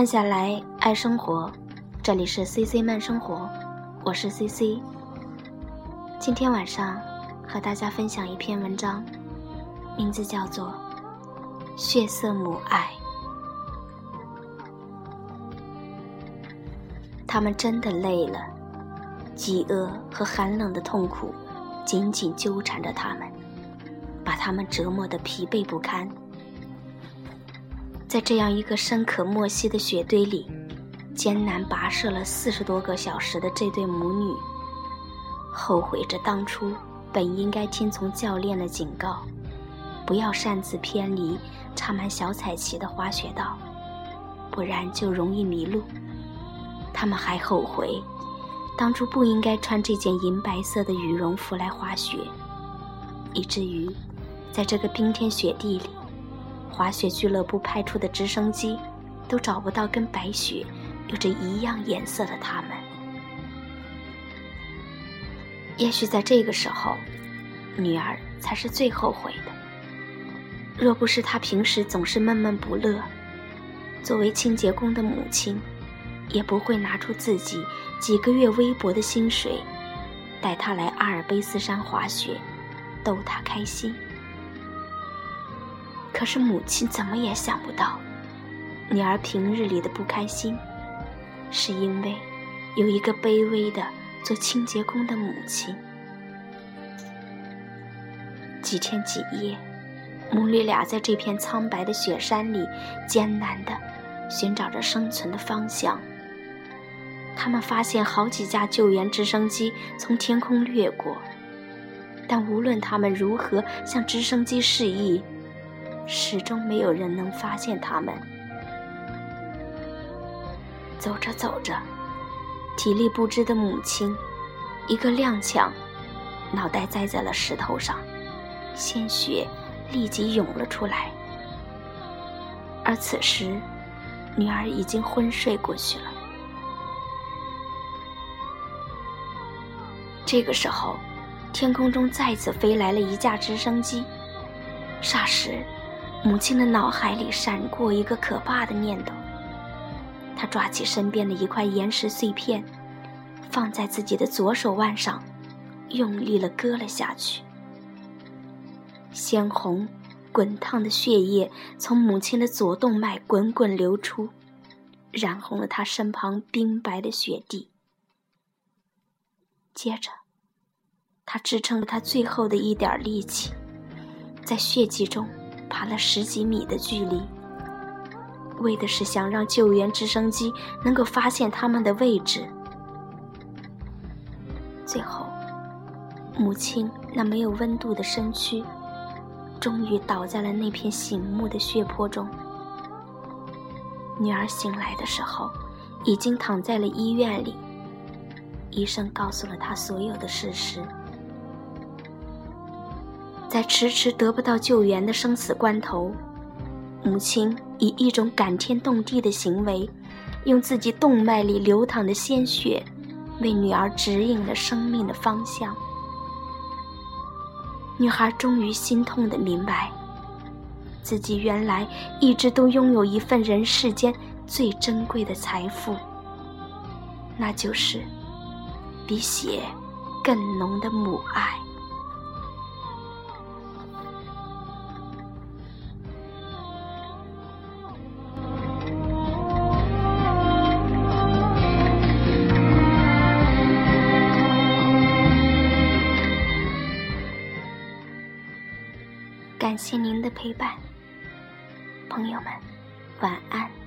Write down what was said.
慢下来，爱生活。这里是 C C 慢生活，我是 C C。今天晚上和大家分享一篇文章，名字叫做《血色母爱》。他们真的累了，饥饿和寒冷的痛苦紧紧纠缠着他们，把他们折磨得疲惫不堪。在这样一个深可莫溪的雪堆里，艰难跋涉了四十多个小时的这对母女，后悔着当初本应该听从教练的警告，不要擅自偏离插满小彩旗的滑雪道，不然就容易迷路。他们还后悔，当初不应该穿这件银白色的羽绒服来滑雪，以至于在这个冰天雪地里。滑雪俱乐部派出的直升机，都找不到跟白雪有着一样颜色的他们。也许在这个时候，女儿才是最后悔的。若不是她平时总是闷闷不乐，作为清洁工的母亲，也不会拿出自己几个月微薄的薪水，带她来阿尔卑斯山滑雪，逗她开心。可是母亲怎么也想不到，女儿平日里的不开心，是因为有一个卑微的做清洁工的母亲。几天几夜，母女俩在这片苍白的雪山里艰难地寻找着生存的方向。他们发现好几架救援直升机从天空掠过，但无论他们如何向直升机示意。始终没有人能发现他们。走着走着，体力不支的母亲一个踉跄，脑袋栽在了石头上，鲜血立即涌了出来。而此时，女儿已经昏睡过去了。这个时候，天空中再次飞来了一架直升机，霎时。母亲的脑海里闪过一个可怕的念头。她抓起身边的一块岩石碎片，放在自己的左手腕上，用力了割了下去。鲜红、滚烫的血液从母亲的左动脉滚滚流出，染红了她身旁冰白的雪地。接着，她支撑了她最后的一点力气，在血迹中。爬了十几米的距离，为的是想让救援直升机能够发现他们的位置。最后，母亲那没有温度的身躯，终于倒在了那片醒目的血泊中。女儿醒来的时候，已经躺在了医院里。医生告诉了她所有的事实。在迟迟得不到救援的生死关头，母亲以一种感天动地的行为，用自己动脉里流淌的鲜血，为女儿指引了生命的方向。女孩终于心痛的明白，自己原来一直都拥有一份人世间最珍贵的财富，那就是比血更浓的母爱。感谢您的陪伴，朋友们，晚安。